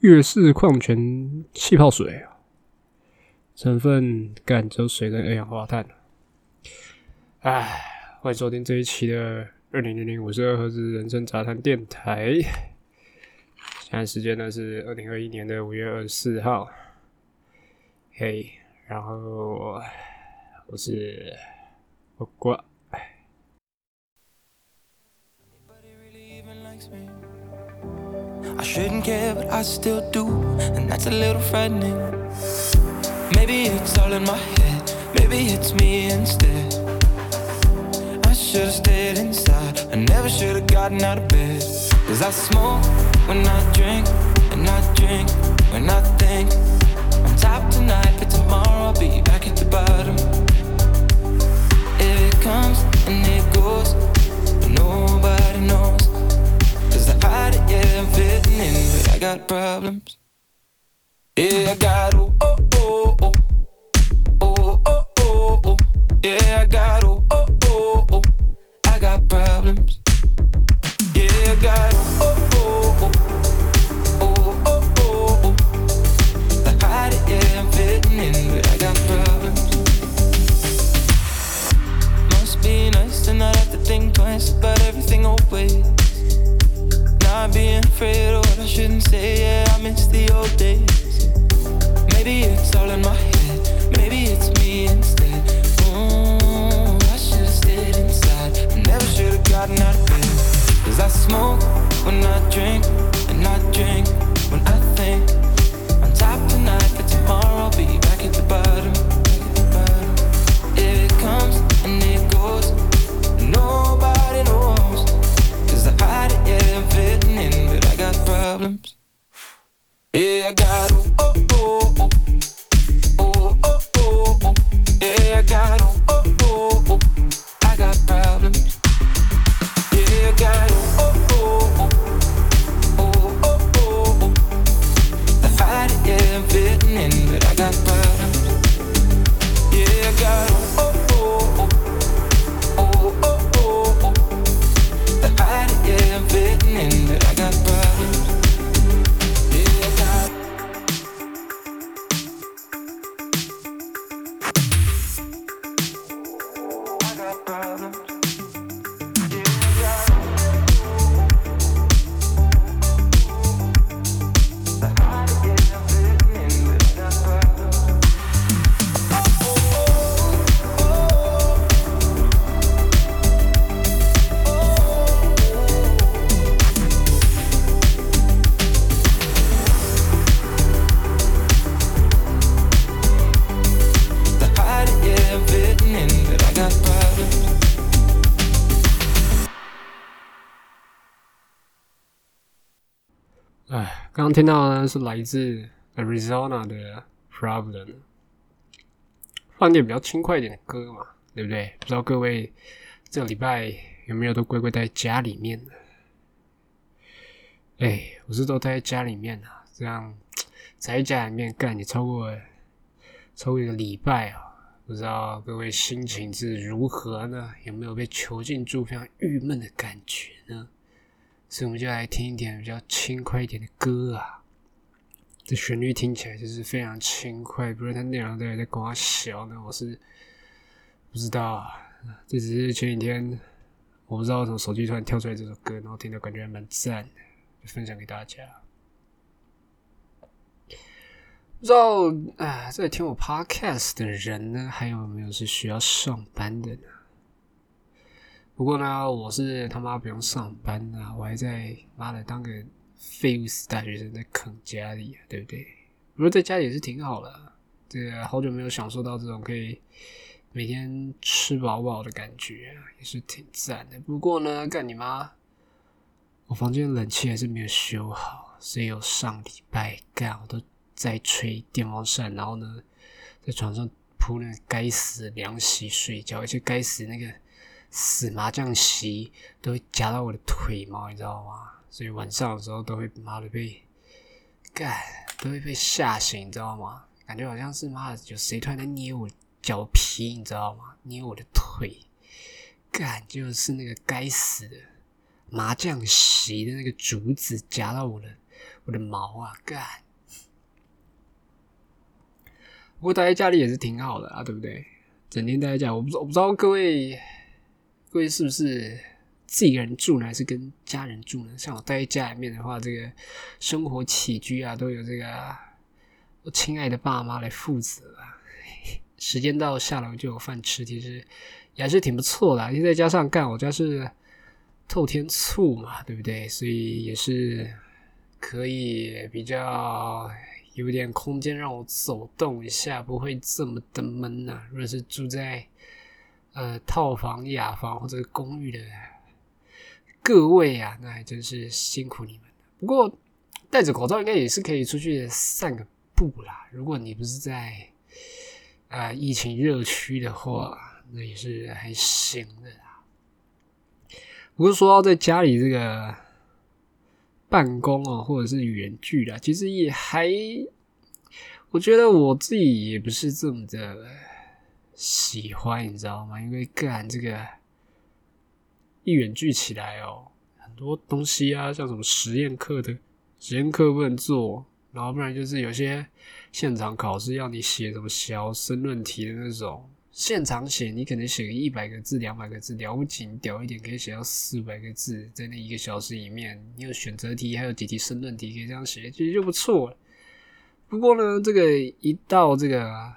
悦氏矿泉气泡水，成分干只有水跟二氧化碳。哎，欢迎收听这一期的二零零零五十二赫兹人生杂谈电台。现在时间呢是二零二一年的五月二十四号。嘿，然后我是我瓜。I shouldn't care, but I still do, and that's a little frightening. Maybe it's all in my head, maybe it's me instead. I should've stayed inside, I never should've gotten out of bed. Cause I smoke when I drink, and I drink when I think. I'm top tonight, but tomorrow I'll be back at the bottom. If It comes and it goes, nobody knows. Hide it, yeah, I'm fitting in, but I got problems. Yeah, I got oh, oh, oh, oh. Oh, oh, oh, oh. Yeah, I got oh, oh, oh, oh. I got problems. Yeah, I got oh, oh, oh, oh. Oh, oh, oh, oh. I hide it, yeah, I'm fitting in, but I got problems. Must be nice to not have to think twice about everything always. Not being afraid of what I shouldn't say, yeah, I miss the old days. Maybe it's all in my head, maybe it's me instead. Ooh, I should've stayed inside, I never should've gotten out of bed. Cause I smoke when I drink, problems. 哎，刚刚听到呢是来自 Arizona 的 Problem，放点比较轻快一点的歌嘛，对不对？不知道各位这礼拜有没有都乖乖待在家里面呢？哎，我是都待在家里面啊，这样在家里面干也超过超过一个礼拜啊，不知道各位心情是如何呢？有没有被囚禁住非常郁闷的感觉呢？所以我们就来听一点比较轻快一点的歌啊。这旋律听起来就是非常轻快，不是它内容到底在跟我小呢？我是不知道啊。这只是前几天我不知道为什么手机突然跳出来这首歌，然后听到感觉还蛮赞的，就分享给大家。不知道啊，在听我 podcast 的人呢，还有没有是需要上班的呢？不过呢，我是他妈不用上班啊，我还在妈的当个废物死大学生在啃家里啊，对不对？不过在家里也是挺好的，这个好久没有享受到这种可以每天吃饱饱的感觉啊，也是挺赞的。不过呢，干你妈，我房间冷气还是没有修好，所以我上礼拜干我都在吹电风扇，然后呢，在床上铺那个该死的凉席睡觉，而且该死那个。死麻将席都会夹到我的腿毛，你知道吗？所以晚上的时候都会妈的被干，都会被吓醒，你知道吗？感觉好像是妈的有谁突然在捏我脚皮，你知道吗？捏我的腿，干就是那个该死的麻将席的那个竹子夹到我的我的毛啊，干！不过待在家里也是挺好的啊，对不对？整天待在家，我不我不知道各位各位是不是自己人住呢，还是跟家人住呢？像我待在家里面的话，这个生活起居啊，都有这个我亲爱的爸妈来负责啊。时间到下楼就有饭吃，其实也还是挺不错的。再加上干我家是透天厝嘛，对不对？所以也是可以比较。有点空间让我走动一下，不会这么的闷呐。如果是住在呃套房、雅房或者公寓的各位啊，那还真是辛苦你们。不过戴着口罩应该也是可以出去散个步啦。如果你不是在啊疫情热区的话，那也是还行的啦。不过说到在家里这个。办公啊，或者是远距啦，其实也还，我觉得我自己也不是这么的喜欢，你知道吗？因为干这个一远距起来哦，很多东西啊，像什么实验课的实验课不能做，然后不然就是有些现场考试要你写什么小申论题的那种。现场写，你可能写个一百个字、两百个字，了不起，屌一点可以写到四百个字，在那一个小时里面，你有选择题，还有几题申论题，可以这样写，其实就不错了。不过呢，这个一到这个，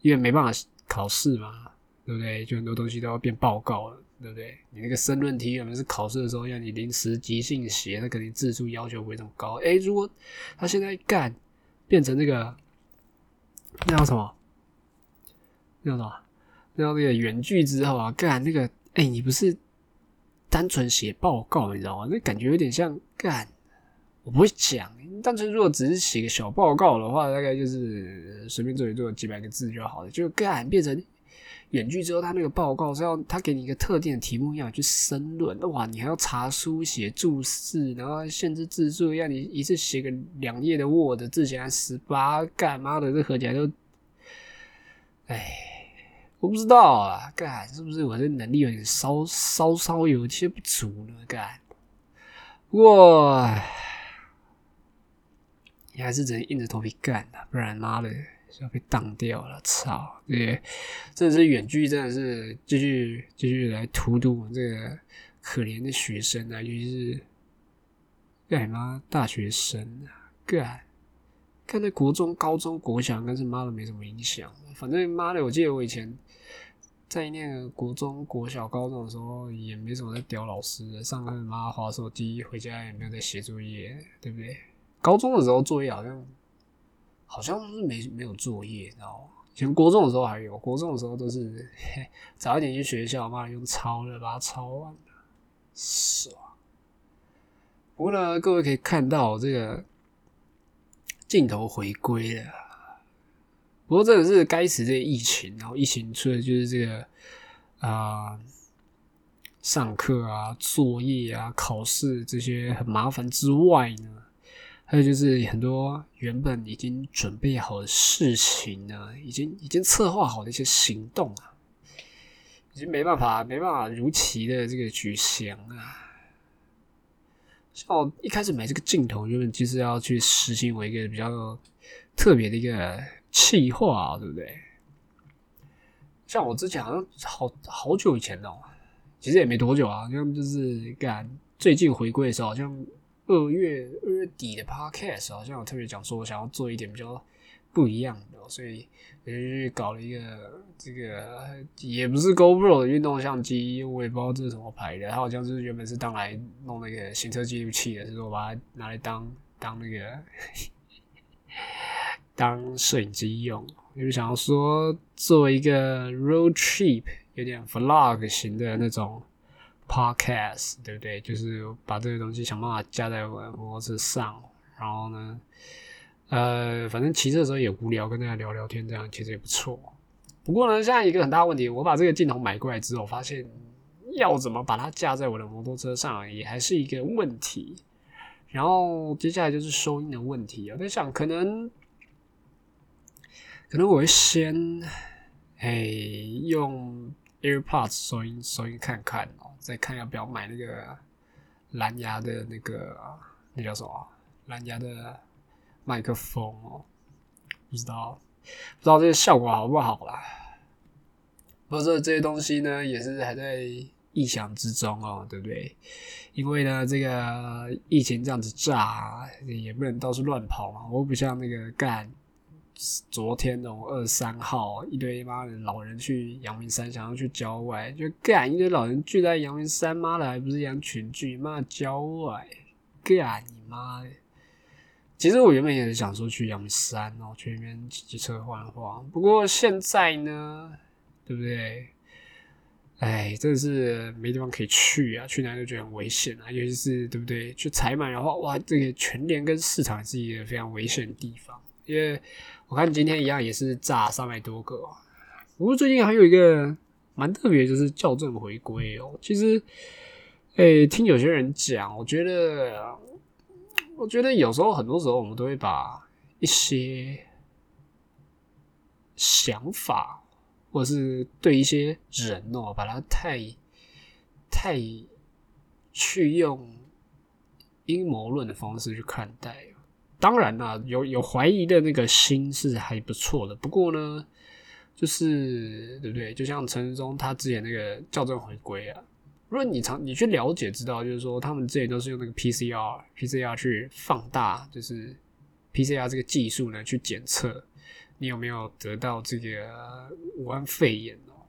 因为没办法考试嘛，对不对？就很多东西都要变报告了，对不对？你那个申论题原本是考试的时候要你临时即兴写，那肯定字数要求不会这么高。哎，如果他现在干变成那个，那叫什么？那叫什么？那叫那个原句之后啊，干那个，哎，你不是单纯写报告，你知道吗？那感觉有点像干，我不会讲。单纯如果只是写个小报告的话，大概就是随便做一做几百个字就好了。就干变成远距之后，他那个报告是要他给你一个特定的题目，要去申论。哇，你还要查书写注释，然后限制字数，要你一次写个两页的 Word 字写十八，干妈的这合起来都，哎。我不知道啊，干是不是我这能力有点稍稍稍有些不足呢？干，不过你还是只能硬着头皮干的，不然妈的就要被当掉了。操，对，真的是远距，真的是继续继续来荼毒我这个可怜的学生啊，尤其是干妈大学生啊，干。看那国中、高中、国小，跟是妈的没什么影响。反正妈的，我记得我以前在念国中国小、高中的时候，也没什么在屌老师。上课妈的划手机，回家也没有在写作业，对不对？高中的时候作业好像好像是没没有作业，然后？以前国中的时候还有，国中的时候都是 早一点去学校，妈用抄的把它抄完了，爽。不过呢，各位可以看到这个。镜头回归了，不过真的是该死这疫情，然后疫情出的就是这个啊，上课啊、作业啊、考试这些很麻烦之外呢，还有就是很多原本已经准备好的事情呢，已经已经策划好的一些行动啊，已经没办法没办法如期的这个举行啊。像我一开始买这个镜头，原本就是要去实行我一个比较特别的一个企划，对不对？像我之前好像好好久以前哦，其实也没多久啊，像就是干最近回归的时候，好像二月二月底的 podcast，好像我特别讲说我想要做一点比较。不一样的，所以就去搞了一个这个也不是 GoPro 的运动相机，我也不知道这是什么牌的。它好像是原本是当来弄那个行车记录器的，是说把它拿来当 当那个 当摄影机用。就是想要说做一个 road trip，有点 vlog 型的那种 podcast，对不对？就是把这个东西想办法加在我的摩托车上，然后呢。呃，反正骑车的时候也无聊，跟大家聊聊天，这样其实也不错。不过呢，现在一个很大问题，我把这个镜头买过来之后，发现要怎么把它架在我的摩托车上，也还是一个问题。然后接下来就是收音的问题，我在想，可能可能我会先哎用 AirPods 收音收音看看，再看要不要买那个蓝牙的那个那叫什么？蓝牙的麦克风哦，不知道不知道这个效果好不好啦。不过这这些东西呢，也是还在意想之中哦，对不对？因为呢，这个疫情这样子炸，也不能到处乱跑嘛。我不像那个干昨天那种二三号一堆妈的老人去阳明山，想要去郊外，就干一堆老人聚在阳明山，妈的还不是养群聚，妈郊外干你妈的！其实我原本也是想说去阳明山哦，去那边骑车晃晃。不过现在呢，对不对？哎，真的是没地方可以去啊，去哪里都觉得很危险啊，尤其是对不对？去采买的话，哇，这个全联跟市场是一个非常危险的地方。因为我看今天一样也是炸三百多个，不过最近还有一个蛮特别，就是校正回归哦。其实，哎，听有些人讲，我觉得，我觉得有时候很多时候我们都会把一些想法。或是对一些人哦，把它太太去用阴谋论的方式去看待。当然啦，有有怀疑的那个心是还不错的。不过呢，就是对不对？就像陈世忠他之前那个校正回归啊，如果你常你去了解知道，就是说他们之前都是用那个 PCR PCR 去放大，就是 PCR 这个技术呢去检测。你有没有得到这个武汉肺炎哦？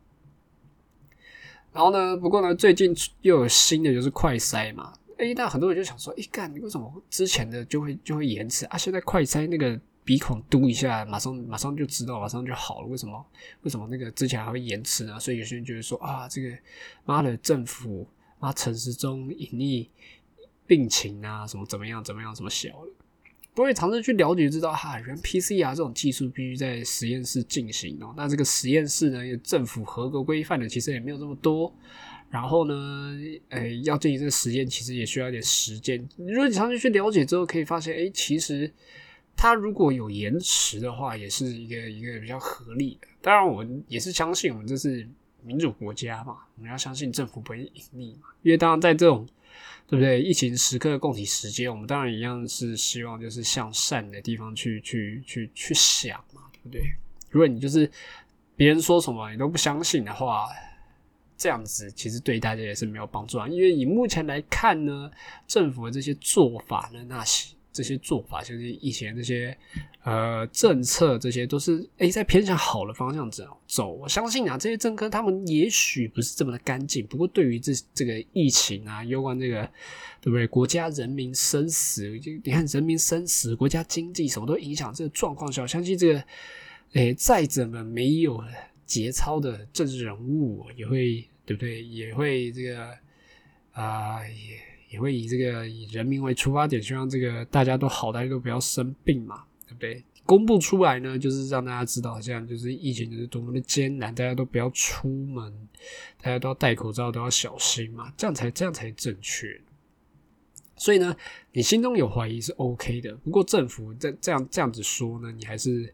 然后呢？不过呢，最近又有新的，就是快筛嘛。哎，那很多人就想说：哎，干，为什么之前的就会就会延迟啊？现在快筛那个鼻孔嘟一下，马上马上就知道，马上就好了。为什么？为什么那个之前还会延迟呢？所以有些人觉得说：啊，这个妈的政府，妈城市中隐匿病情啊，什么怎么样怎么样，什么小了。不会尝试去了解，知道哈，原 PCR 这种技术必须在实验室进行哦。那这个实验室呢，政府合格规范的其实也没有这么多。然后呢，诶，要进行这个实验，其实也需要一点时间。如果你尝试去了解之后，可以发现，诶，其实它如果有延迟的话，也是一个一个比较合理的。当然，我们也是相信，我们这是民主国家嘛，我们要相信政府不会隐匿嘛。因为当然在这种对不对？疫情时刻共体时间，我们当然一样是希望就是向善的地方去去去去想嘛，对不对？如果你就是别人说什么你都不相信的话，这样子其实对大家也是没有帮助啊。因为以目前来看呢，政府的这些做法呢，那些。这些做法，就是以前那些呃政策，这些都是诶在偏向好的方向走走。我相信啊，这些政客他们也许不是这么的干净，不过对于这这个疫情啊，有关这个对不对？国家人民生死，你看人民生死，国家经济什么都影响这个状况下，我相信这个诶再怎么没有了节操的政治人物，也会对不对？也会这个啊也。也会以这个以人民为出发点，希望这个大家都好，大家都不要生病嘛，对不对？公布出来呢，就是让大家知道，这样就是疫情就是多么的艰难，大家都不要出门，大家都要戴口罩，都要小心嘛，这样才这样才正确。所以呢，你心中有怀疑是 OK 的，不过政府这这样这样子说呢，你还是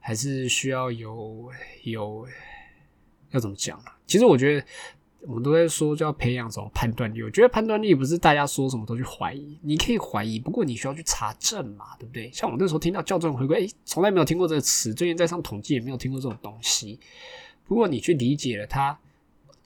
还是需要有有要怎么讲啊？其实我觉得。我们都在说，就要培养什么判断力。我觉得判断力不是大家说什么都去怀疑，你可以怀疑，不过你需要去查证嘛，对不对？像我那时候听到校正回归，诶，从来没有听过这个词，最近在上统计也没有听过这种东西。不过你去理解了它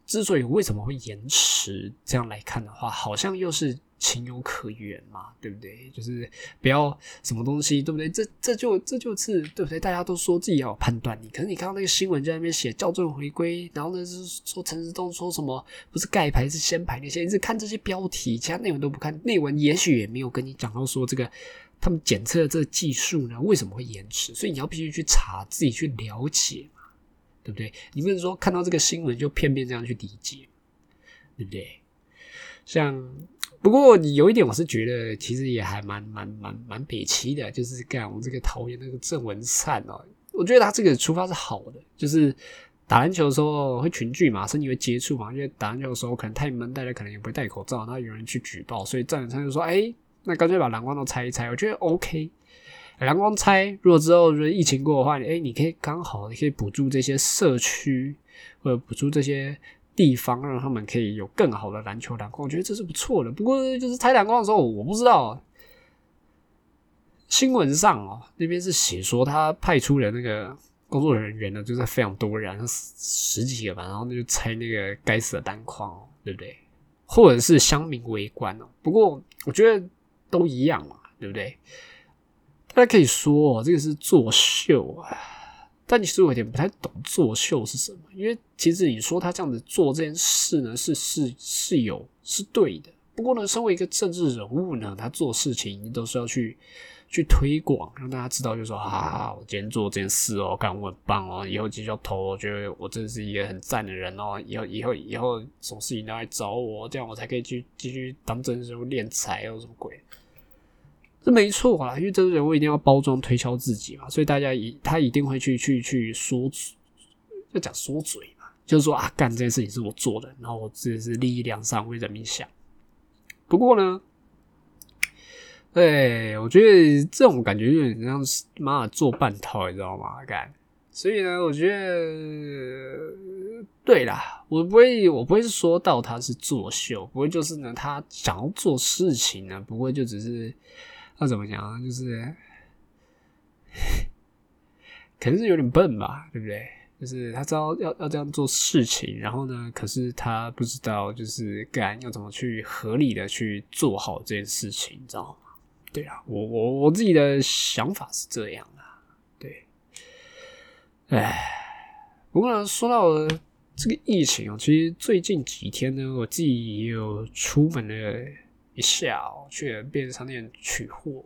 之所以为什么会延迟，这样来看的话，好像又是。情有可原嘛，对不对？就是不要什么东西，对不对？这这就这就是对不对？大家都说自己要有判断力，可是你看到那个新闻在那边写校正回归，然后呢是说陈时东说什么不是盖牌是先牌那些，你是看这些标题，其他内文都不看，内文也许也没有跟你讲到说这个他们检测这个技术呢为什么会延迟，所以你要必须去查，自己去了解嘛，对不对？你不能说看到这个新闻就片面这样去理解，对不对？像。不过有一点，我是觉得其实也还蛮蛮蛮蛮北齐的，就是干我们这个桃园那个郑文灿哦，我觉得他这个出发是好的，就是打篮球的时候会群聚嘛，身体会接触嘛，因为打篮球的时候可能太闷，大家可能也不会戴口罩，然后有人去举报，所以郑文灿就说：“哎，那干脆把蓝光都拆一拆。”我觉得 OK，蓝光拆，如果之后就是疫情过的话，哎，你可以刚好你可以补助这些社区，或者补助这些。地方让他们可以有更好的篮球篮筐，我觉得这是不错的。不过就是拆篮筐的时候，我不知道新闻上哦，那边是写说他派出了那个工作人员呢，就是非常多人，十几个吧，然后就拆那个该死的单框哦，对不对？或者是乡民围观哦。不过我觉得都一样嘛，对不对？大家可以说哦，这个是作秀啊。但其实我有点不太懂作秀是什么，因为其实你说他这样子做这件事呢，是是是有是对的。不过呢，身为一个政治人物呢，他做事情都是要去去推广，让大家知道，就说啊，我今天做这件事哦，干我很棒哦，以后继续要投，我觉得我真的是一个很赞的人哦，以后以后以后什么事情都来找我，这样我才可以去继续当政治人物敛财哦，什么鬼？这没错啊，因为政治人物一定要包装推销自己嘛，所以大家一他一定会去去去说，就讲说嘴嘛，就是说啊，干这件事情是我做的，然后我这是利益良善，为人民想。不过呢，对我觉得这种感觉有点像是妈的做半套，你知道吗？干，所以呢，我觉得对啦，我不会，我不会是说到他是作秀，不会就是呢，他想要做事情呢，不会就只是。那怎么讲啊？就是，可能是有点笨吧，对不对？就是他知道要要这样做事情，然后呢，可是他不知道就是干要怎么去合理的去做好这件事情，你知道吗？对啊，我我我自己的想法是这样的，对。哎，不过呢，说到这个疫情啊，其实最近几天呢，我自己也有出门的。一下去便利商店取货，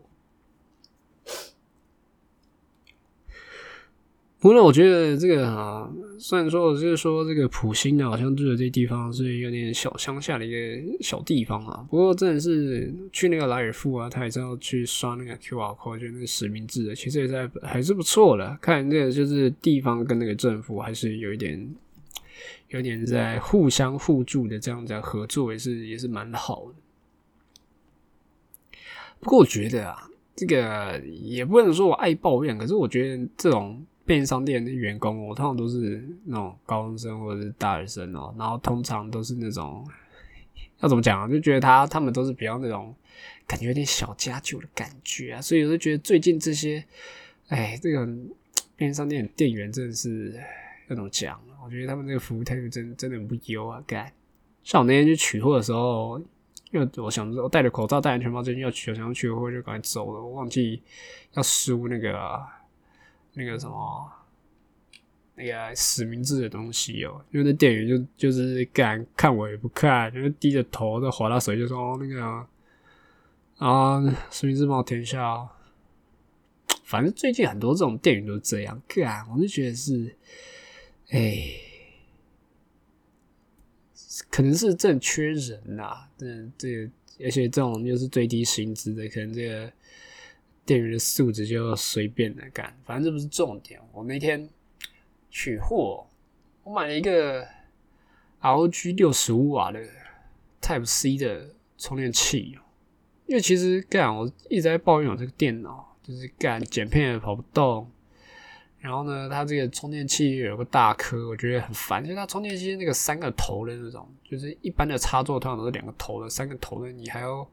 不过我觉得这个啊，虽然说我就是说这个普兴呢，好像住的这地方是有点小乡下的一个小地方啊。不过真的是去那个莱尔富啊，他也是要去刷那个 QR code，就那个实名制的，其实也在还是不错的。看这个就是地方跟那个政府还是有一点有点在互相互助的这样子合作，也是也是蛮好的。不过我觉得啊，这个也不能说我爱抱怨，可是我觉得这种便利商店的员工，我通常都是那种高中生或者是大学生哦，然后通常都是那种要怎么讲啊，就觉得他他们都是比较那种感觉有点小家酒的感觉啊，所以我就觉得最近这些，哎，这个便利商店店员真的是要怎么讲？我觉得他们这个服务态度真真的很不优啊！干，像我那天去取货的时候。因为我想着我戴着口罩、戴安全帽，最近要取，想要取货就赶快走了。我忘记要输那个那个什么那个实名制的东西哦。因为那店员就就是敢看我也不看，就是低着头在划拉手，就说哦那个啊实名制帮我填一下。反正最近很多这种店员都这样干，我就觉得是哎。可能是正缺人呐，这，这而且这种又是最低薪资的，可能这个店员的素质就随便的干，反正这不是重点。我那天取货，我买了一个 R G 六十五瓦的 Type C 的充电器，因为其实干我一直在抱怨我这个电脑，就是干剪片也跑不动。然后呢，它这个充电器有个大颗，我觉得很烦。就是它充电器那个三个头的那种，就是一般的插座通常都是两个头的，三个头的你还要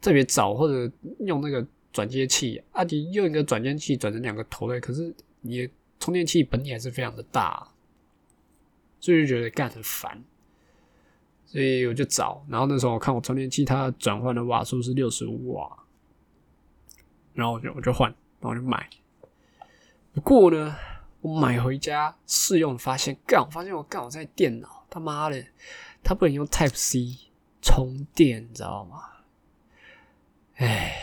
特别找或者用那个转接器啊，你用一个转接器转成两个头的，可是你充电器本体还是非常的大，所以就觉得干很烦。所以我就找，然后那时候我看我充电器它转换的瓦数是六十五瓦，然后我就我就换，然后我就买。不过呢，我买回家试用，发现干，我发现我干我在电脑，他妈的，它不能用 Type C 充电，你知道吗？哎，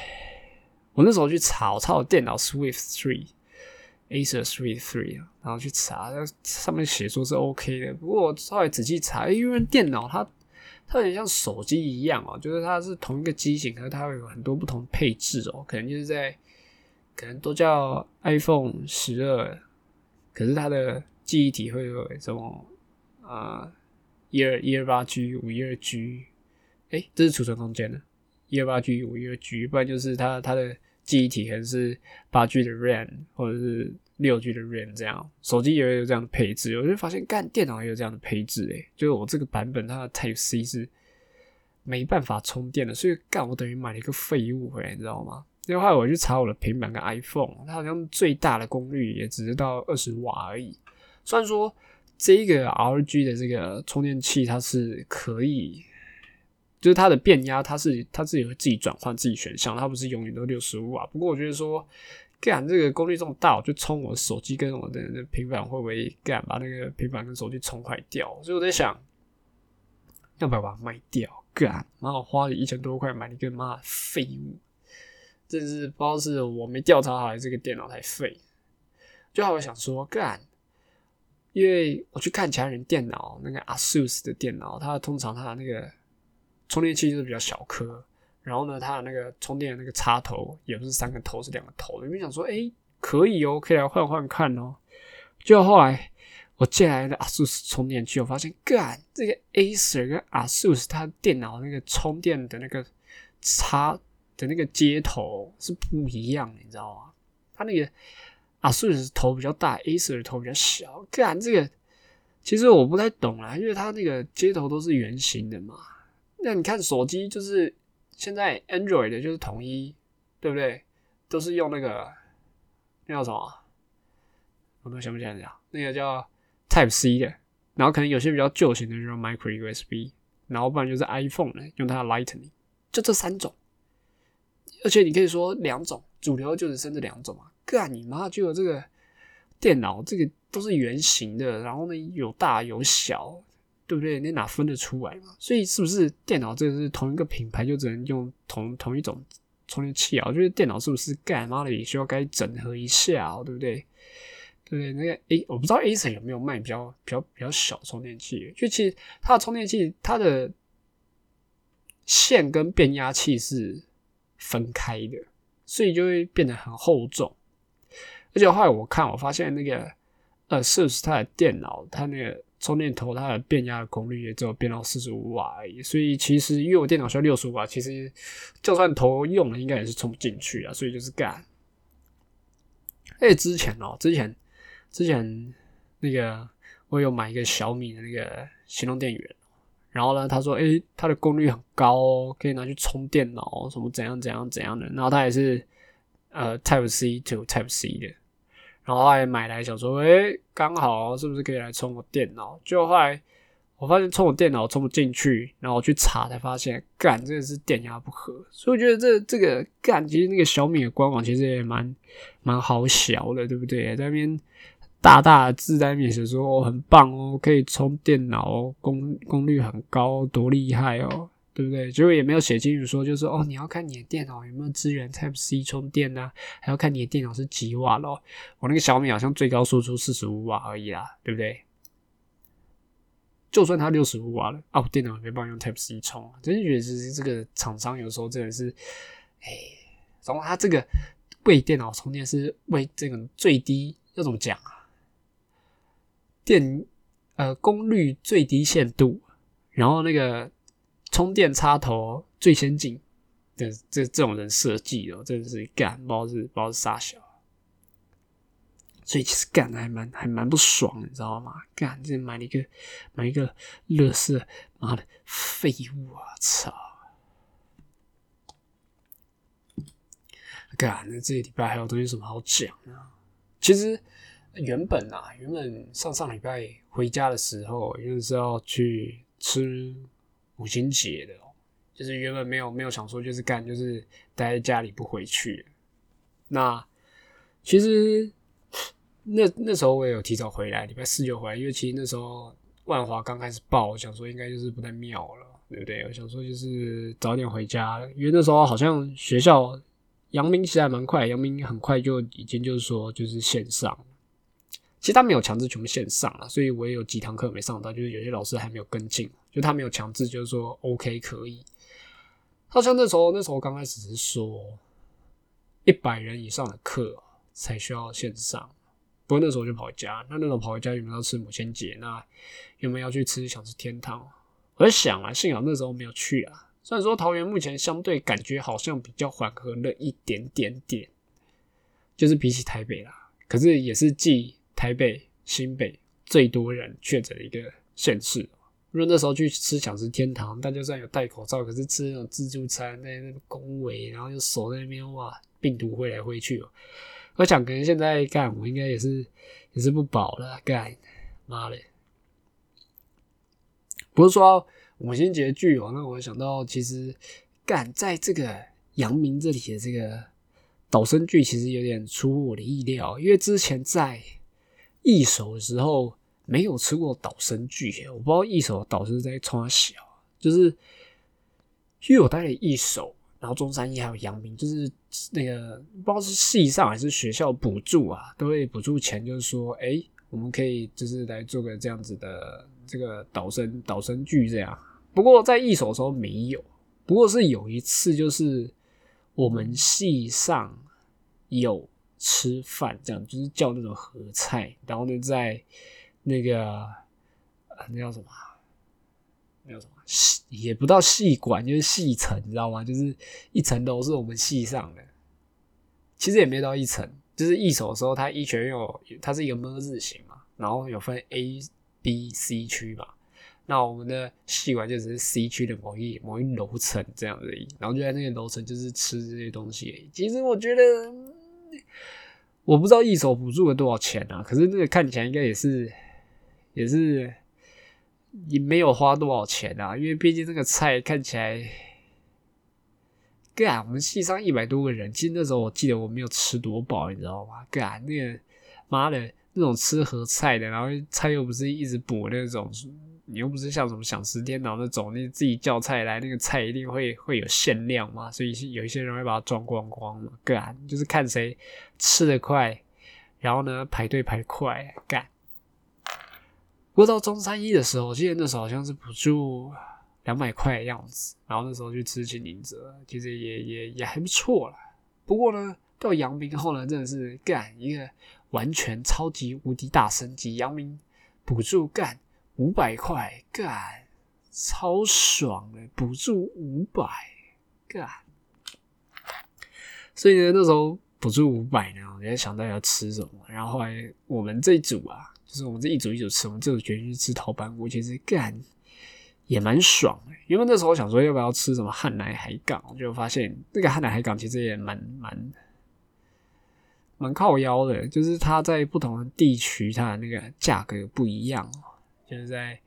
我那时候去查，我查电脑 Swift Three，Acer Swift Three 然后去查，那上面写说是 OK 的。不过我稍微仔细查，因为电脑它它有点像手机一样哦，就是它是同一个机型，可是它会有很多不同配置哦，可能就是在。可能都叫 iPhone 十二，可是它的记忆体会有什么啊？一二一二八 G 五一二 G，哎，这是储存空间的，一二八 G 五一二 G，不然就是它它的记忆体可能是八 G 的 RAM 或者是六 G 的 RAM 这样。手机也会有这样的配置，我就发现干电脑也有这样的配置，哎，就是我这个版本它的 Type C 是没办法充电的，所以干我等于买了一个废物回来，你知道吗？因为后来我去查我的平板跟 iPhone，它好像最大的功率也只是到二十瓦而已。虽然说这个 RG 的这个充电器它是可以，就是它的变压它是它自己会自己转换自己选项，它不是永远都六十五瓦。不过我觉得说，干这个功率这么大，我就充我手机跟我的平板会不会干把那个平板跟手机充坏掉？所以我在想，要不要把它卖掉？干，妈我花了一千多块买了一个妈的废物。真是不知道是我没调查好，还是这个电脑太废。就好，我想说干，因为我去看其他人电脑，那个 ASUS 的电脑，它通常它的那个充电器就是比较小颗，然后呢，它的那个充电的那个插头也不是三个头，是两个头。因为想说，哎，可以哦，可以来换换看哦。就后来我借来的 ASUS 充电器，我发现干，这个 Acer 跟 ASUS 它电脑那个充电的那个插。的那个接头是不一样，你知道吗？它那个啊，数字头比较大，Acer 的头比较小。干这个，其实我不太懂啦，因为它那个接头都是圆形的嘛。那你看手机，就是现在 Android 的就是统一，对不对？都是用那个那叫什么？我都想不起来讲，那个叫 Type C 的。然后可能有些比较旧型的就用 Micro USB，然后不然就是 iPhone 的用它的 Lightning，就这三种。而且你可以说两种主流就只生这两种啊！干你妈！就有这个电脑，这个都是圆形的，然后呢有大有小，对不对？你哪分得出来嘛？所以是不是电脑这个是同一个品牌就只能用同同一种充电器啊？就是电脑是不是干妈的也需要该整合一下，啊对不对？对不对？那个 A 我不知道 A 层有没有卖比较比较比较小充电器，就其实它的充电器它的线跟变压器是。分开的，所以就会变得很厚重。而且后来我看，我发现那个呃，设置它的电脑，它那个充电头，它的变压的功率也只有变到四十五瓦而已。所以其实因为我电脑需要六十五瓦，其实就算头用了，应该也是充不进去啊。所以就是干。哎，之前哦，之前之前那个我有买一个小米的那个行动电源。然后呢，他说：“诶，它的功率很高哦，可以拿去充电脑，什么怎样怎样怎样的。”然后他也是呃 Type C to Type C 的。然后后来买来想说：“诶，刚好是不是可以来充我电脑？”就后来我发现充我电脑充不进去，然后我去查才发现，干，这个是电压不合。所以我觉得这这个干，其实那个小米的官网其实也蛮蛮好小的，对不对？在那边。大大的字在面前说哦很棒哦，可以充电脑哦，功功率很高，多厉害哦，对不对？结果也没有写清楚说，就是哦，你要看你的电脑有没有支援 Type C 充电呢，还要看你的电脑是几瓦咯。我那个小米好像最高输出四十五瓦而已啦，对不对？就算它六十五瓦了，啊，我电脑没办法用 Type C 充啊，真的觉得其实这个厂商有时候真的是，哎，然后它这个为电脑充电是为这个最低要怎么讲啊？电呃功率最低限度，然后那个充电插头最先进的这这种人设计哦，真的是干不知道是不知道是啥小，所以其实干的还蛮还蛮不爽，你知道吗？干这买了一个买一个乐色，妈的废物啊！操！干那这个礼拜还有东西什么好讲啊？其实。原本啊，原本上上礼拜回家的时候，就是要去吃五星节的，就是原本没有没有想说就是干，就是待在家里不回去。那其实那那时候我也有提早回来，礼拜四就回来，因为其实那时候万华刚开始爆，想说应该就是不太妙了，对不对？我想说就是早点回家，因为那时候好像学校阳明其实还蛮快，阳明很快就已经就是说就是线上。其实他没有强制全部线上啊，所以我也有几堂课没上到，就是有些老师还没有跟进，就他没有强制，就是说 OK 可以。好像那时候那时候刚开始是说一百人以上的课才需要线上，不过那时候就跑回家，那那时候跑回家有没有要吃母亲节？那有没有要去吃想吃天堂？我在想啊，幸好那时候没有去啊。虽然说桃园目前相对感觉好像比较缓和了一点点点，就是比起台北啦，可是也是既台北、新北最多人确诊的一个县市。如果那时候去吃想吃天堂，大家虽然有戴口罩，可是吃那种自助餐，在那个恭维，然后又守在那边，哇，病毒挥来挥去哦。我想可能现在干，我应该也是也是不保了，干妈嘞！不是说五星节剧哦，那我想到其实干在这个阳明这里的这个导生剧，其实有点出乎我的意料，因为之前在一手的时候没有吃过导生剧，我不知道一手导生在冲小，就是因为我待了一手。然后中山一还有阳明，就是那个不知道是系上还是学校补助啊，都会补助钱，就是说，哎，我们可以就是来做个这样子的这个导生导生剧这样。不过在一手的时候没有，不过是有一次就是我们系上有吃饭，这样就是叫那种合菜，然后呢在那个那叫什么？那叫什么？系也不到系馆，就是系层，你知道吗？就是一层楼是我们系上的，其实也没到一层。就是一手的时候，它一圈有，它是一个么字形嘛，然后有分 A、B、C 区嘛。那我们的系馆就只是 C 区的某一某一楼层这样而已。然后就在那个楼层，就是吃这些东西。其实我觉得，我不知道一手补助了多少钱啊，可是那个看起来应该也是，也是。也没有花多少钱啊，因为毕竟这个菜看起来，干，我们系上一百多个人，其实那时候我记得我没有吃多饱，你知道吗？干，那个妈的，那种吃盒菜的，然后菜又不是一直补那种，你又不是像什么想吃电脑那种，你自己叫菜来，那个菜一定会会有限量嘛，所以有一些人会把它装光光嘛，干，就是看谁吃的快，然后呢排队排快，干。不过到中山一的时候，我记得那时候好像是补助两百块的样子，然后那时候去吃金宁泽，其实也也也还不错了。不过呢，到阳明后呢，真的是干一个完全超级无敌大升级，阳明补助干五百块，干超爽的，补助五百干。所以呢，那时候补助五百呢，我在想到要吃什么，然后后来我们这一组啊。就是我们这一组一组吃，我们这组决定去吃陶板屋，其实干也蛮爽的。因为那时候想说要不要吃什么汉南海港，就发现那个汉南海港其实也蛮蛮蛮靠腰的。就是它在不同的地区，它的那个价格不一样。就是在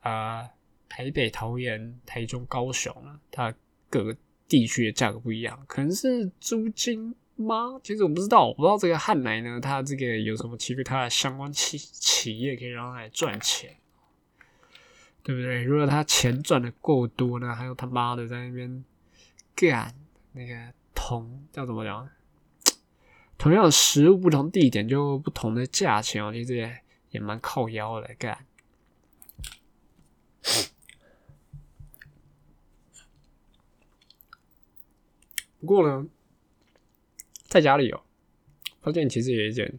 啊台北、桃园、台中、高雄，它各个地区的价格不一样，可能是租金。吗？其实我不知道，我不知道这个汉来呢，它这个有什么其他的相关企企业可以让它来赚钱，对不对？如果他钱赚的够多呢，还有他妈的在那边干那个同叫怎么讲？同样的食物，不同地点就不同的价钱哦，其实也也蛮靠腰的干。不过呢。在家里哦，发现其实有一点，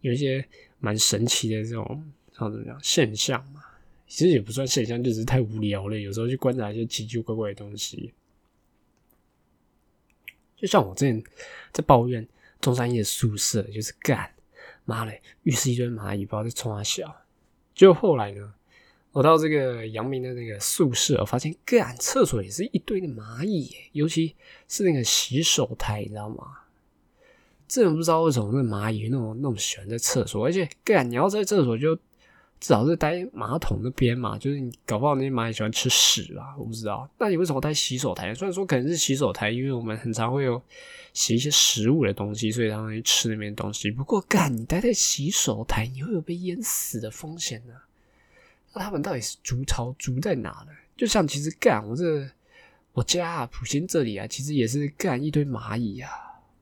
有一些蛮神奇的这种，怎么讲现象嘛？其实也不算现象，就是太无聊了。有时候去观察一些奇奇怪怪的东西，就像我之前在抱怨中山一的宿舍，就是干妈嘞，浴室一堆蚂蚁，不知道在冲哪笑。就后来呢，我到这个阳明的那个宿舍，我发现干厕所也是一堆的蚂蚁，尤其是那个洗手台，你知道吗？真的不知道为什么那蚂蚁那么那么喜欢在厕所，而且干你要在厕所就至少是待马桶那边嘛，就是你搞不好那些蚂蚁喜欢吃屎啊，我不知道。那你为什么待洗手台？虽然说可能是洗手台，因为我们很常会有洗一些食物的东西，所以他们吃那边东西。不过干你待在洗手台，你会有被淹死的风险呢。那他们到底是筑巢筑在哪呢？就像其实干我这我家啊，普兴这里啊，其实也是干一堆蚂蚁啊。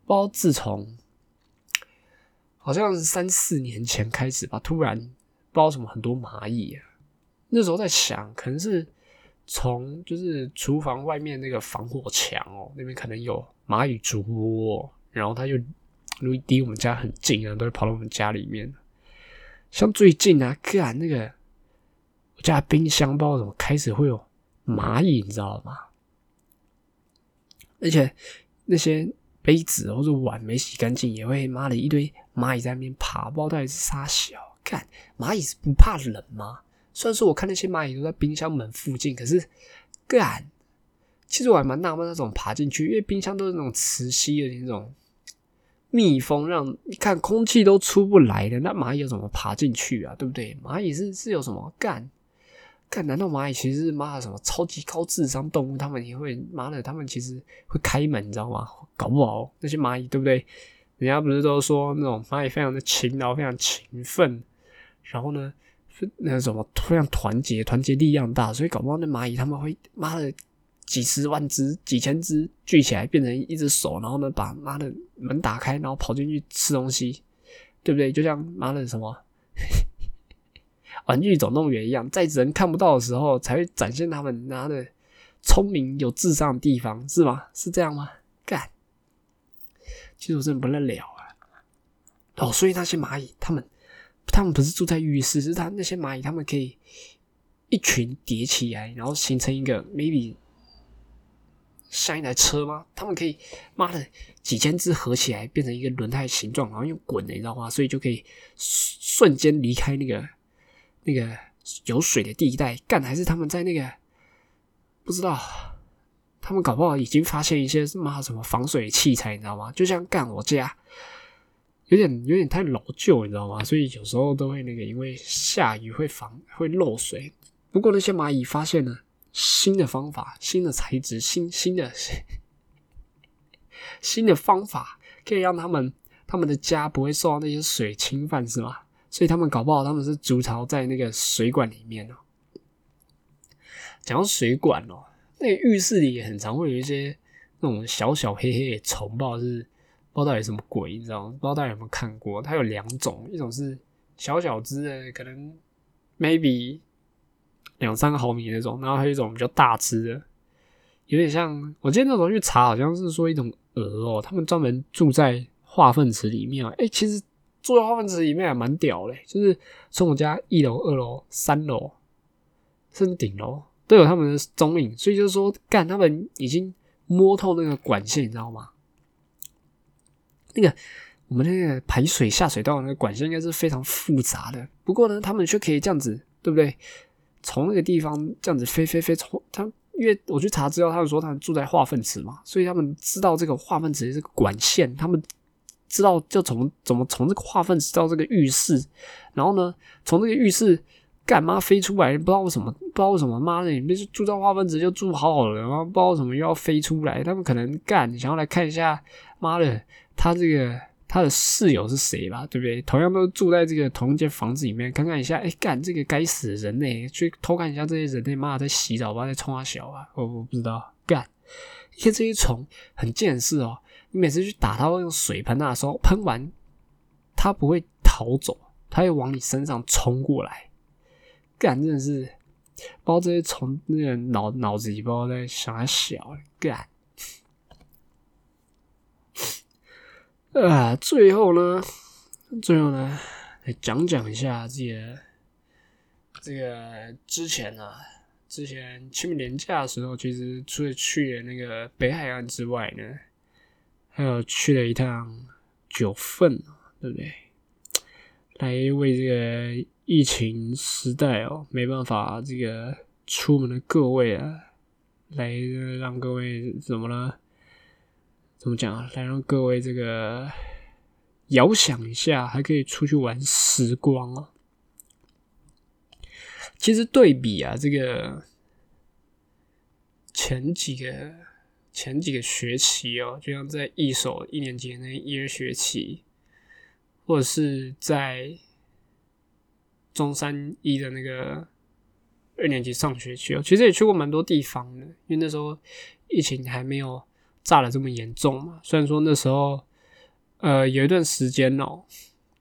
不知道自从。好像三四年前开始吧，突然不知道什么很多蚂蚁啊。那时候在想，可能是从就是厨房外面那个防火墙哦，那边可能有蚂蚁筑窝，然后它就离离我们家很近啊，都会跑到我们家里面。像最近啊，干那个我家冰箱不知道怎么开始会有蚂蚁，你知道吗？而且那些。杯子或者碗没洗干净，也会妈的一堆蚂蚁在那边爬，不知道到底是啥小。看蚂蚁是不怕冷吗？虽然说我看那些蚂蚁都在冰箱门附近，可是干，其实我还蛮纳闷那种爬进去，因为冰箱都是那种磁吸的那种密封，让你看空气都出不来的，那蚂蚁要怎么爬进去啊？对不对？蚂蚁是是有什么干？干？难道蚂蚁其实是妈的什么超级高智商动物？他们也会妈的，他们其实会开门，你知道吗？搞不好那些蚂蚁对不对？人家不是都说那种蚂蚁非常的勤劳，非常勤奋，然后呢，那什么非常团结，团结力量大，所以搞不好那蚂蚁他们会妈的。几十万只、几千只聚起来变成一只手，然后呢，把妈的门打开，然后跑进去吃东西，对不对？就像妈的什么玩具总动员一样，在人看不到的时候，才会展现他们妈的聪明、有智商的地方，是吗？是这样吗？干，其实我真的不能了啊！哦，所以那些蚂蚁，他们他们不是住在浴室，是他那些蚂蚁，他们可以一群叠起来，然后形成一个 maybe。像一台车吗？他们可以，妈的，几千只合起来变成一个轮胎形状，然后用滚的，你知道吗？所以就可以瞬间离开那个那个有水的地带。干还是他们在那个不知道，他们搞不好已经发现一些妈什么防水器材，你知道吗？就像干我家，有点有点太老旧，你知道吗？所以有时候都会那个，因为下雨会防会漏水。不过那些蚂蚁发现了。新的方法、新的材质、新新的新的方法，可以让他们他们的家不会受到那些水侵犯，是吗？所以他们搞不好他们是筑巢在那个水管里面哦。讲到水管哦，那个浴室里也很常会有一些那种小小黑黑的虫，不知道是不知道到底什么鬼，你知道吗？不知道大家有没有看过？它有两种，一种是小小只的，可能 maybe。两三个毫米那种，然后还有一种比较大只的，有点像我今天那时候去查，好像是说一种鹅哦，他们专门住在化粪池里面啊。哎，其实住在化粪池里面还蛮屌嘞，就是从我家一楼、二楼、三楼甚至顶楼都有他们的踪影，所以就是说，干他们已经摸透那个管线，你知道吗？那个我们那个排水下水道那个管线应该是非常复杂的，不过呢，他们却可以这样子，对不对？从那个地方这样子飞飞飞，从他因为我去查资料，他们说他们住在化粪池嘛，所以他们知道这个化粪池这个管线，他们知道就从怎么从这个化粪池到这个浴室，然后呢，从这个浴室干嘛飞出来？不知道为什么，不知道为什么，妈的，你们住在化粪池就住好好的，然后不知道什么又要飞出来？他们可能干想要来看一下，妈的，他这个。他的室友是谁吧？对不对？同样都住在这个同一间房子里面，看看一下，哎，干这个该死的人类，去偷看一下这些人类，妈在洗澡吧，在冲啊小啊，我我不知道，干，因为这些虫很见识哦，你每次去打它用水喷它的时候，喷完它不会逃走，它会往你身上冲过来，干真的是，包这些虫那个脑脑子里不知道在想啊小，干。啊，最后呢，最后呢，来讲讲一下这个这个之前啊，之前清明年假的时候，其实除了去了那个北海岸之外呢，还有去了一趟九份，对不对？来为这个疫情时代哦，没办法这个出门的各位啊，来让各位怎么了？怎么讲？来让各位这个遥想一下，还可以出去玩时光啊！其实对比啊，这个前几个前几个学期哦，就像在一手一年级那一二学期，或者是在中山一的那个二年级上学期哦，其实也去过蛮多地方的，因为那时候疫情还没有。炸的这么严重嘛？虽然说那时候，呃，有一段时间哦，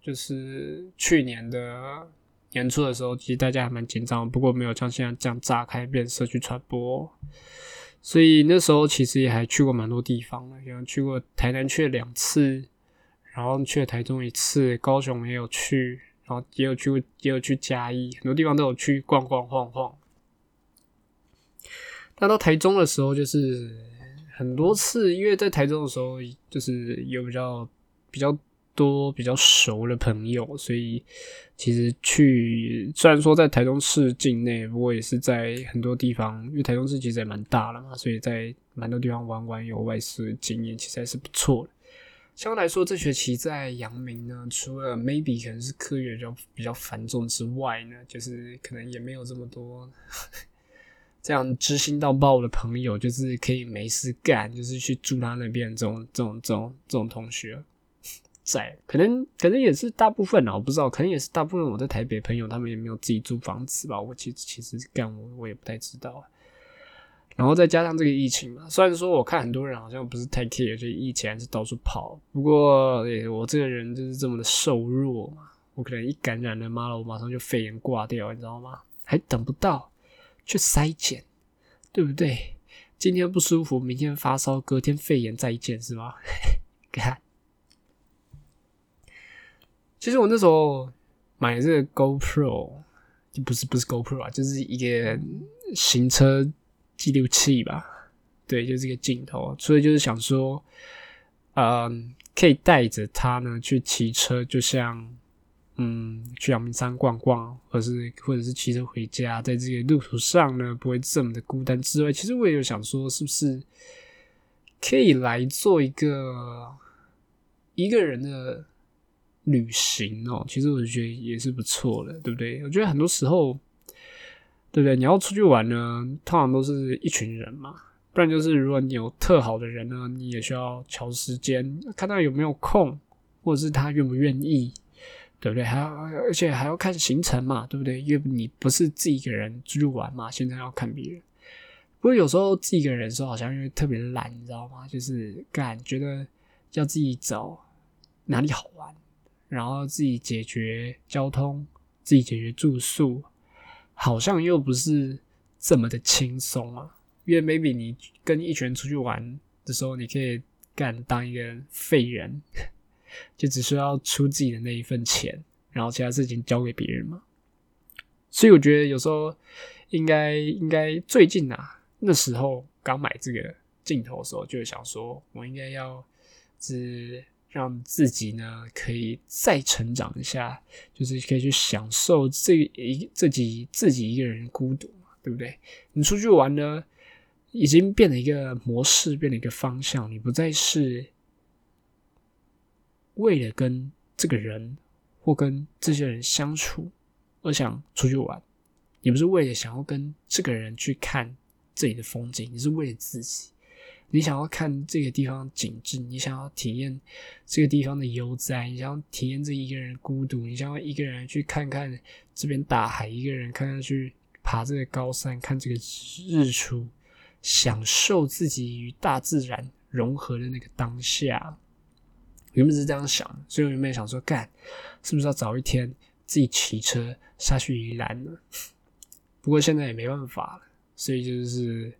就是去年的年初的时候，其实大家还蛮紧张，不过没有像现在这样炸开变社区传播。所以那时候其实也还去过蛮多地方的，像去过台南去了两次，然后去了台中一次，高雄也有去，然后也有去过，也有去嘉义，很多地方都有去逛逛晃晃。但到台中的时候，就是。很多次，因为在台中的时候，就是有比较比较多比较熟的朋友，所以其实去虽然说在台中市境内，不过也是在很多地方，因为台中市其实也蛮大了嘛，所以在蛮多地方玩玩有外事经验，其实还是不错的。相对来说，这学期在阳明呢，除了 maybe 可能是课业比较比较繁重之外呢，就是可能也没有这么多 这样知心到爆的朋友，就是可以没事干，就是去住他那边这种这种这种这种同学在，可能可能也是大部分啊，我不知道，可能也是大部分我在台北朋友，他们也没有自己租房子吧，我其实其实干我我也不太知道。然后再加上这个疫情嘛，虽然说我看很多人好像不是太 care，就疫情还是到处跑。不过，我这个人就是这么的瘦弱嘛，我可能一感染了，妈了，我马上就肺炎挂掉，你知道吗？还等不到去筛检，对不对？今天不舒服，明天发烧，隔天肺炎再见，是 吗？看，其实我那时候买这个 GoPro，就不是不是 GoPro 啊，就是一个行车。记录器吧，对，就是一个镜头，所以就是想说，嗯，可以带着它呢去骑车，就像，嗯，去阳明山逛逛，或是或者是骑车回家，在这个路途上呢不会这么的孤单之外，其实我也有想说，是不是可以来做一个一个人的旅行哦？其实我觉得也是不错的，对不对？我觉得很多时候。对不对？你要出去玩呢，通常都是一群人嘛，不然就是如果你有特好的人呢，你也需要调时间，看他有没有空，或者是他愿不愿意，对不对？还要而且还要看行程嘛，对不对？因为你不是自己一个人出去玩嘛，现在要看别人。不过有时候自己一个人的时候，好像因为特别懒，你知道吗？就是感觉得要自己找哪里好玩，然后自己解决交通，自己解决住宿。好像又不是这么的轻松啊，因为 maybe 你跟一群人出去玩的时候，你可以干当一个废人，就只需要出自己的那一份钱，然后其他事情交给别人嘛。所以我觉得有时候应该应该最近啊，那时候刚买这个镜头的时候，就想说我应该要只。让自己呢可以再成长一下，就是可以去享受这一自己自己一个人孤独嘛，对不对？你出去玩呢，已经变了一个模式，变了一个方向，你不再是为了跟这个人或跟这些人相处而想出去玩，你不是为了想要跟这个人去看这里的风景，你是为了自己。你想要看这个地方景致，你想要体验这个地方的悠哉，你想要体验这一个人孤独，你想要一个人去看看这边大海，一个人看看去爬这个高山，看这个日出，享受自己与大自然融合的那个当下。原本是这样想，所以我原本想说，干是不是要早一天自己骑车下去宜兰呢？不过现在也没办法了，所以就是。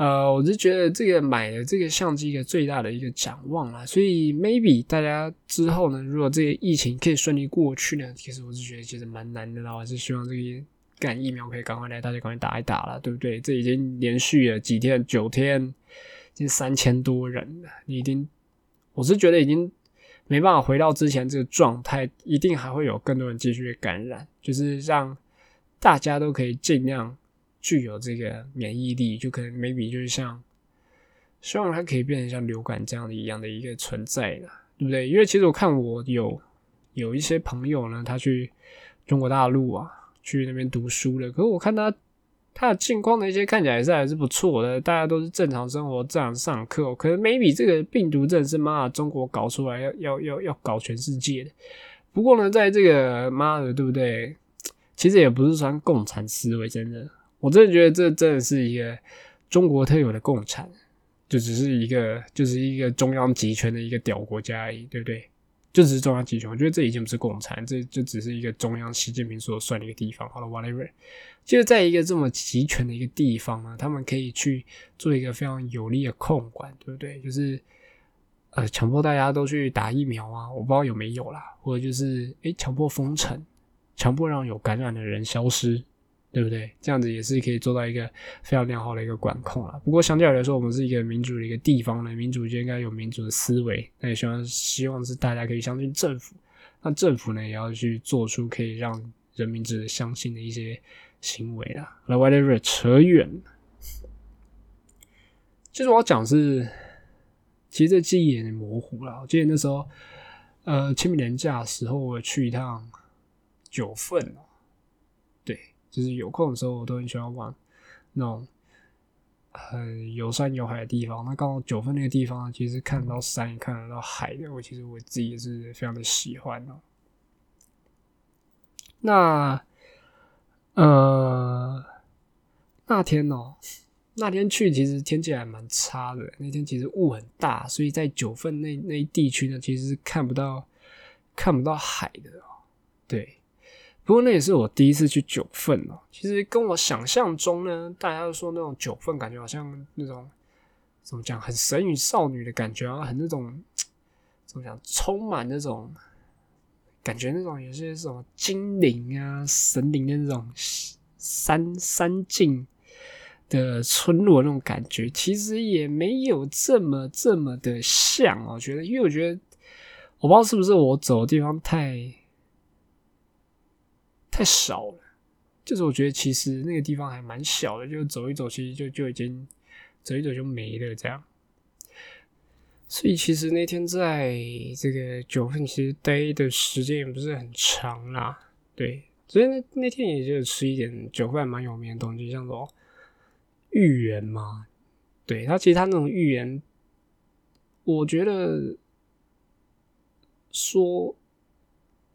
呃，我是觉得这个买了这个相机一个最大的一个展望啦，所以 maybe 大家之后呢，如果这个疫情可以顺利过去呢，其实我是觉得其实蛮难的啦。我是希望这个干疫苗可以赶快来，大家赶快打一打了，对不对？这已经连续了几天，九天，已经三千多人了，你已经，我是觉得已经没办法回到之前这个状态，一定还会有更多人继续感染，就是让大家都可以尽量。具有这个免疫力，就可能 maybe 就是像，希望它可以变成像流感这样的一样的一个存在了，对不对？因为其实我看我有有一些朋友呢，他去中国大陆啊，去那边读书了，可是我看他他的近况的一些看起来是还是不错的，大家都是正常生活，正常上课。可能 maybe 这个病毒真的是妈中国搞出来，要要要要搞全世界的。不过呢，在这个妈的，对不对？其实也不是算共产思维，真的。我真的觉得这真的是一个中国特有的共产，就只是一个就是一个中央集权的一个屌国家而已，对不对？就只是中央集权，我觉得这已经不是共产，这就只是一个中央习近平说了算的一个地方。好了，whatever，就是在一个这么集权的一个地方呢，他们可以去做一个非常有力的控管，对不对？就是呃，强迫大家都去打疫苗啊，我不知道有没有啦，或者就是诶，强迫封城，强迫让有感染的人消失。对不对？这样子也是可以做到一个非常良好的一个管控啊。不过相对来说，我们是一个民主的一个地方呢，民主就应该有民主的思维。那也希望希望是大家可以相信政府，那政府呢也要去做出可以让人民值得相信的一些行为啊。那 whatever 扯远了，其实我要讲是其实这记忆有点模糊了。我记得那时候，呃，清明年假时候，我去一趟九份哦。就是有空的时候，我都很喜欢玩那种很有山有海的地方。那刚好九份那个地方，其实看得到山，也看得到海的。我其实我自己也是非常的喜欢哦。那，呃，那天哦。那天去其实天气还蛮差的，那天其实雾很大，所以在九份那那一地区呢，其实是看不到看不到海的哦。对，不过那也是我第一次去九份哦。其实跟我想象中呢，大家都说那种九份感觉好像那种怎么讲，很神与少女的感觉啊，很那种怎么讲，充满那种感觉，那种有些什么精灵啊、神灵的那种山山境。的村落那种感觉，其实也没有这么这么的像。我觉得，因为我觉得，我不知道是不是我走的地方太太少了。就是我觉得，其实那个地方还蛮小的，就走一走，其实就就已经走一走就没了这样。所以，其实那天在这个九份，其实待的时间也不是很长啦。对，所以那那天也就吃一点九份蛮有名的东西，像什么。芋圆嘛？对他，其实他那种芋圆，我觉得说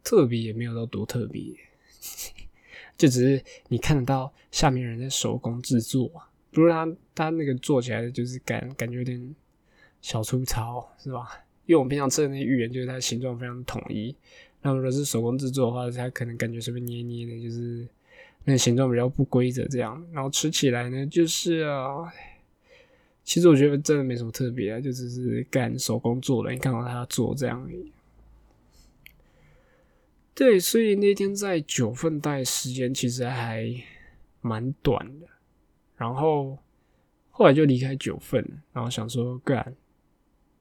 特别也没有到多特别，就只是你看得到下面人在手工制作，不是他他那个做起来的就是感感觉有点小粗糙，是吧？因为我们平常吃的那芋圆，就是它形状非常统一，那如果是手工制作的话，它可能感觉是不是捏捏的，就是。那形状比较不规则，这样，然后吃起来呢，就是啊，其实我觉得真的没什么特别啊，就只是干手工做的，你看到他做这样而已。对，所以那天在九份待时间其实还蛮短的，然后后来就离开九份，然后想说干，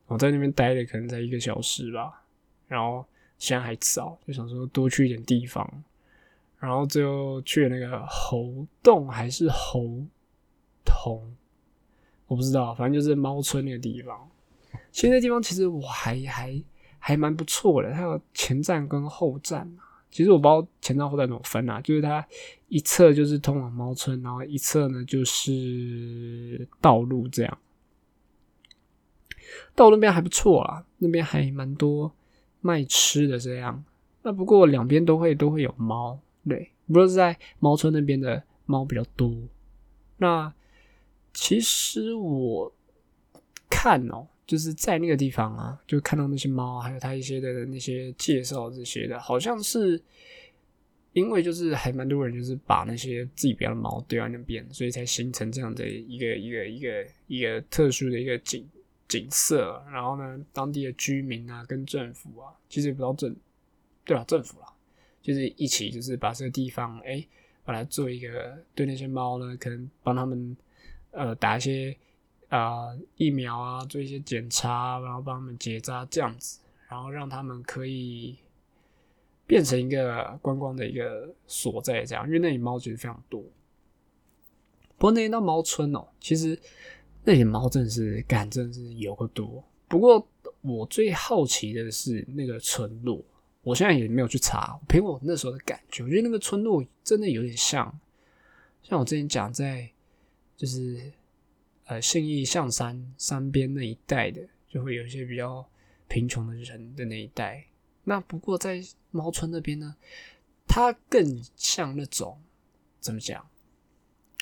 我在那边待了可能才一个小时吧，然后现在还早，就想说多去一点地方。然后最后去了那个猴洞还是猴童，我不知道，反正就是猫村那个地方。其实那地方其实我还还还蛮不错的，它有前站跟后站其实我不知道前站后站怎么分啊，就是它一侧就是通往猫村，然后一侧呢就是道路这样。道路那边还不错啊，那边还蛮多卖吃的这样。那不过两边都会都会有猫。对，不是在猫村那边的猫比较多。那其实我看哦，就是在那个地方啊，就看到那些猫，还有它一些的那些介绍这些的，好像是因为就是还蛮多人就是把那些自己家的猫丢在那边，所以才形成这样的一个一个一个一个特殊的一个景景色。然后呢，当地的居民啊，跟政府啊，其实也不知道政，对啊，政府啦。就是一起，就是把这个地方，哎，把它做一个对那些猫呢，可能帮他们呃打一些啊疫苗啊，做一些检查，然后帮他们结扎这样子，然后让他们可以变成一个观光的一个所在，这样，因为那里猫其实非常多。不过那天到猫村哦，其实那里猫真的是干，真的是有个多。不过我最好奇的是那个村落。我现在也没有去查，凭我那时候的感觉，我觉得那个村落真的有点像，像我之前讲在，就是呃信义象山山边那一带的，就会有一些比较贫穷的人的那一带。那不过在猫村那边呢，它更像那种怎么讲，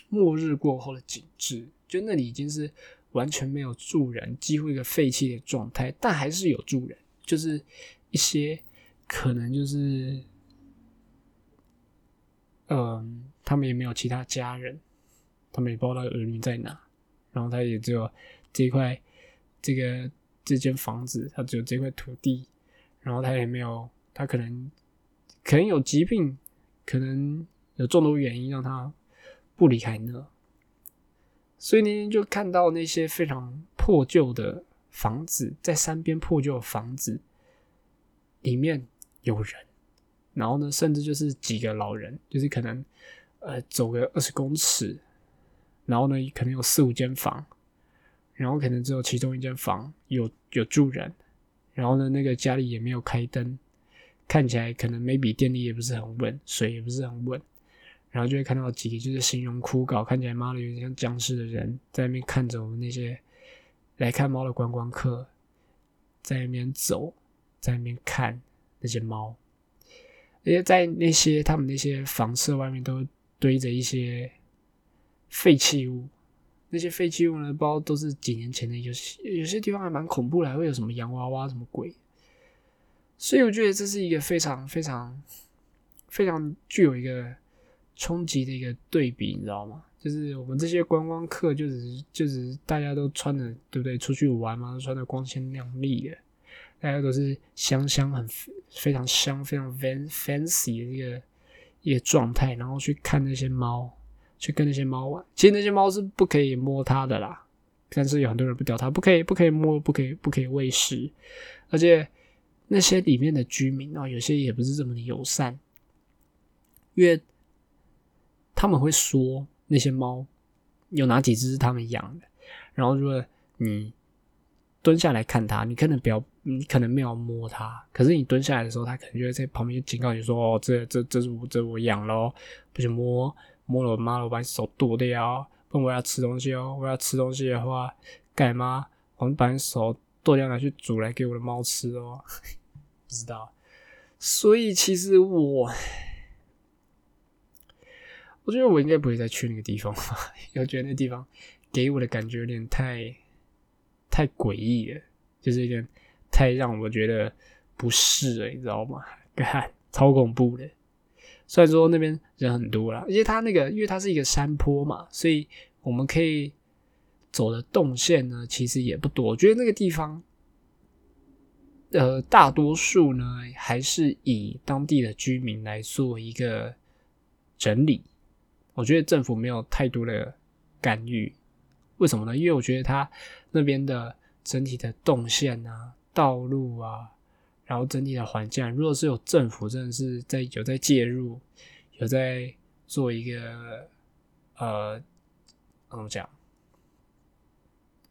末日过后的景致，就那里已经是完全没有住人，几乎一个废弃的状态，但还是有住人，就是一些。可能就是，嗯，他们也没有其他家人，他们也不知道儿女在哪，然后他也只有这块这个这间房子，他只有这块土地，然后他也没有，他可能可能有疾病，可能有众多原因让他不离开那，所以那天就看到那些非常破旧的房子，在山边破旧的房子里面。有人，然后呢，甚至就是几个老人，就是可能，呃，走个二十公尺，然后呢，可能有四五间房，然后可能只有其中一间房有有住人，然后呢，那个家里也没有开灯，看起来可能没比电力也不是很稳，水也不是很稳，然后就会看到几个就是形容枯槁，看起来妈的有点像僵尸的人在那边看着我们那些来看猫的观光客，在那边走，在那边看那些猫，而且在那些他们那些房舍外面都堆着一些废弃物。那些废弃物呢，不知道都是几年前的，有些有些地方还蛮恐怖的，还会有什么洋娃娃什么鬼。所以我觉得这是一个非常非常非常具有一个冲击的一个对比，你知道吗？就是我们这些观光客，就是就是大家都穿的对不对？出去玩嘛，都穿的光鲜亮丽的，大家都是香香很非常香非常 van fancy 的一个一个状态，然后去看那些猫。去跟那些猫玩，其实那些猫是不可以摸它的啦。但是有很多人不屌它，不可以，不可以摸，不可以，不可以喂食。而且那些里面的居民啊，有些也不是这么的友善，因为他们会说那些猫有哪几只是他们养的。然后如果你蹲下来看它，你可能不要，你可能没有摸它，可是你蹲下来的时候，它可能就会在旁边警告你说：“哦，这这这是我这我养咯，不许摸。”摸了我妈，我把你手剁掉。问我要吃东西哦，我要吃东西的话，干妈，我们把你手剁掉拿去煮来给我的猫吃哦。不知道，所以其实我，我觉得我应该不会再去那个地方吧，因为觉得那地方给我的感觉有点太太诡异了，就是有点太让我觉得不适了，你知道吗？干，超恐怖的。虽然说那边人很多啦，而且它那个，因为它是一个山坡嘛，所以我们可以走的动线呢，其实也不多。我觉得那个地方，呃，大多数呢还是以当地的居民来做一个整理。我觉得政府没有太多的干预，为什么呢？因为我觉得它那边的整体的动线啊、道路啊。然后整体的环境，如果是有政府真的是在有在介入，有在做一个呃怎么讲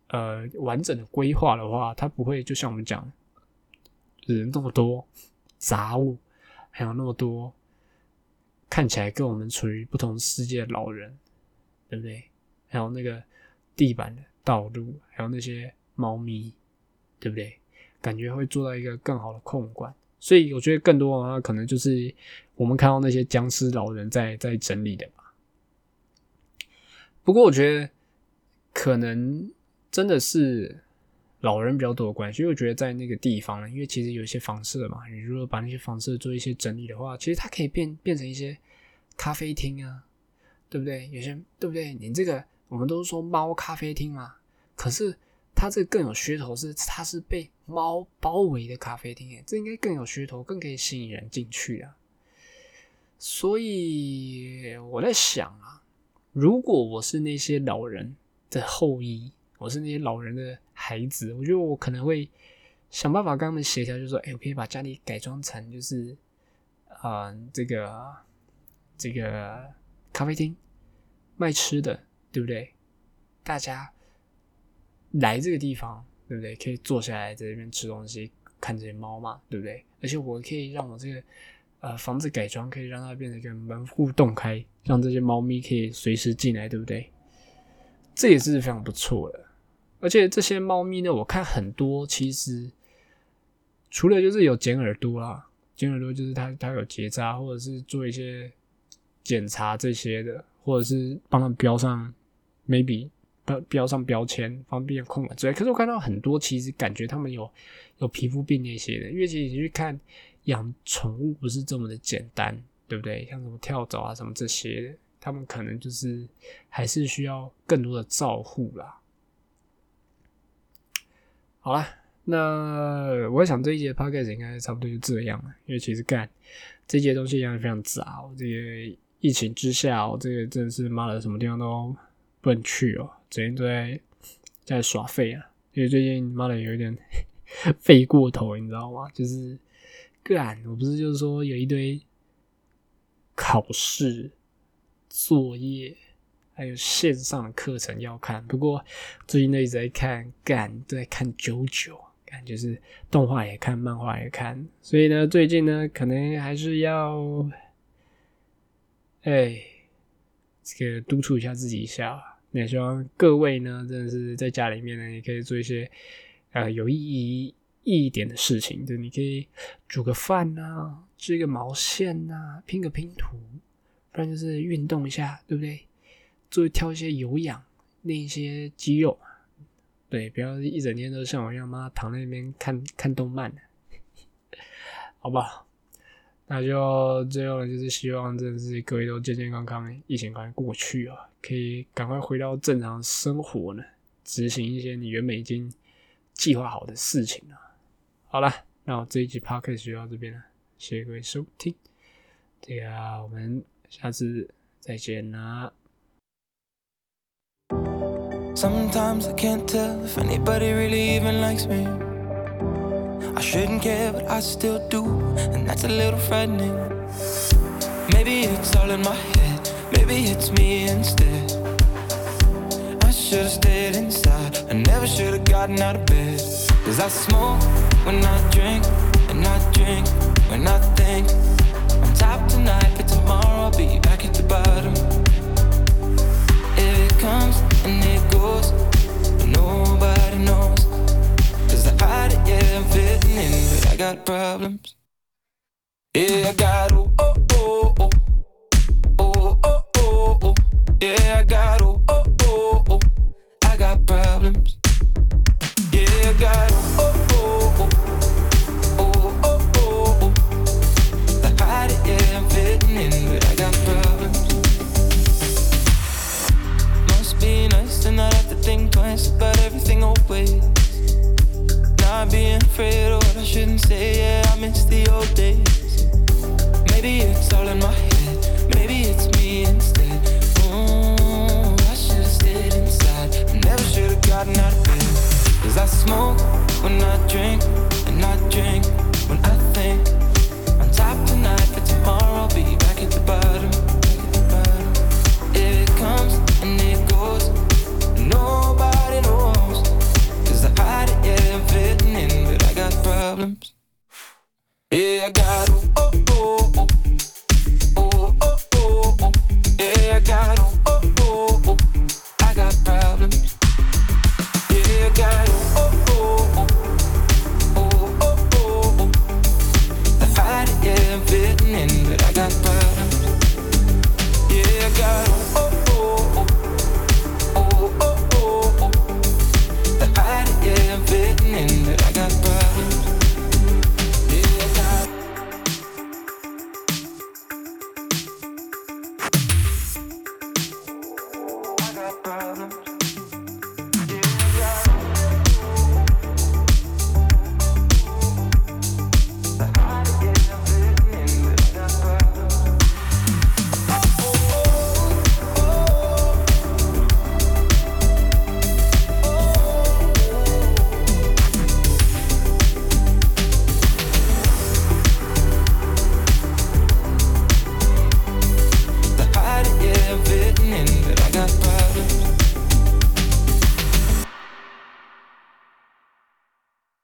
呃完整的规划的话，它不会就像我们讲人那么多杂物，还有那么多看起来跟我们处于不同世界的老人，对不对？还有那个地板的道路，还有那些猫咪，对不对？感觉会做到一个更好的控管，所以我觉得更多的话，可能就是我们看到那些僵尸老人在在整理的吧。不过我觉得可能真的是老人比较多的关系，因为我觉得在那个地方，因为其实有一些房舍嘛，你如果把那些房舍做一些整理的话，其实它可以变变成一些咖啡厅啊，对不对？有些对不对？你这个我们都是说猫咖啡厅嘛，可是。它这个更有噱头，是它是被猫包围的咖啡厅，诶，这应该更有噱头，更可以吸引人进去啊。所以我在想啊，如果我是那些老人的后裔，我是那些老人的孩子，我觉得我可能会想办法跟他们协调，就说，哎，我可以把家里改装成就是，呃，这个这个咖啡厅，卖吃的，对不对？大家。来这个地方，对不对？可以坐下来在这边吃东西，看这些猫嘛，对不对？而且我可以让我这个呃房子改装，可以让它变得跟门户洞开，让这些猫咪可以随时进来，对不对？这也是非常不错的。而且这些猫咪呢，我看很多其实除了就是有剪耳朵啦，剪耳朵就是它它有结扎，或者是做一些检查这些的，或者是帮它标上 maybe。标标上标签，方便控管之类。可是我看到很多，其实感觉他们有有皮肤病那些的。因为其实你去看养宠物不是这么的简单，对不对？像什么跳蚤啊什么这些，他们可能就是还是需要更多的照护啦。好了，那我想这一节 podcast 应该差不多就这样了。因为其实干这节东西一样非常杂。这个疫情之下，这个真的是妈的，什么地方都不能去哦。整天都在在耍废啊！因为最近妈的有一点 废过头，你知道吗？就是干，我不是就是说有一堆考试作业，还有线上的课程要看。不过最近都一直在看，干都在看九九，感觉是动画也看，漫画也看。所以呢，最近呢，可能还是要，哎，这个督促一下自己一下。也希望各位呢，真的是在家里面呢，也可以做一些呃有意义一点的事情。就你可以煮个饭呐，织个毛线呐，拼个拼图，不然就是运动一下，对不对？做跳一些有氧，练一些肌肉。对，不要一整天都像我一样妈躺在那边看看动漫，好不好？那就最后呢，就是希望真的是各位都健健康康，疫情赶快过去啊，可以赶快回到正常生活呢，执行一些你原本已经计划好的事情啊。好了，那我这一集 podcast 就到这边了，谢谢各位收听，这个我们下次再见啦。Sometimes I can't tell if anybody really even likes me. I shouldn't care, but I still do, and that's a little frightening. Maybe it's all in my head, maybe it's me instead. I should've stayed inside, I never should've gotten out of bed. Cause I smoke when I drink, and I drink when I think. I'm top tonight, but tomorrow I'll be back at the bottom. If It comes and it goes, nobody knows. I it, yeah, I'm fitting in, but I got problems. Yeah, I got oh, oh, oh, oh. Oh, oh, oh, oh. Yeah, I got oh, oh, oh, oh. I got problems. Yeah, I got oh, oh, oh. Oh, oh, oh, oh. I hide it, yeah, I'm fitting in, but I got problems. Must be nice to not have to think twice about everything always. Not being afraid of what I shouldn't say, yeah, I miss the old days.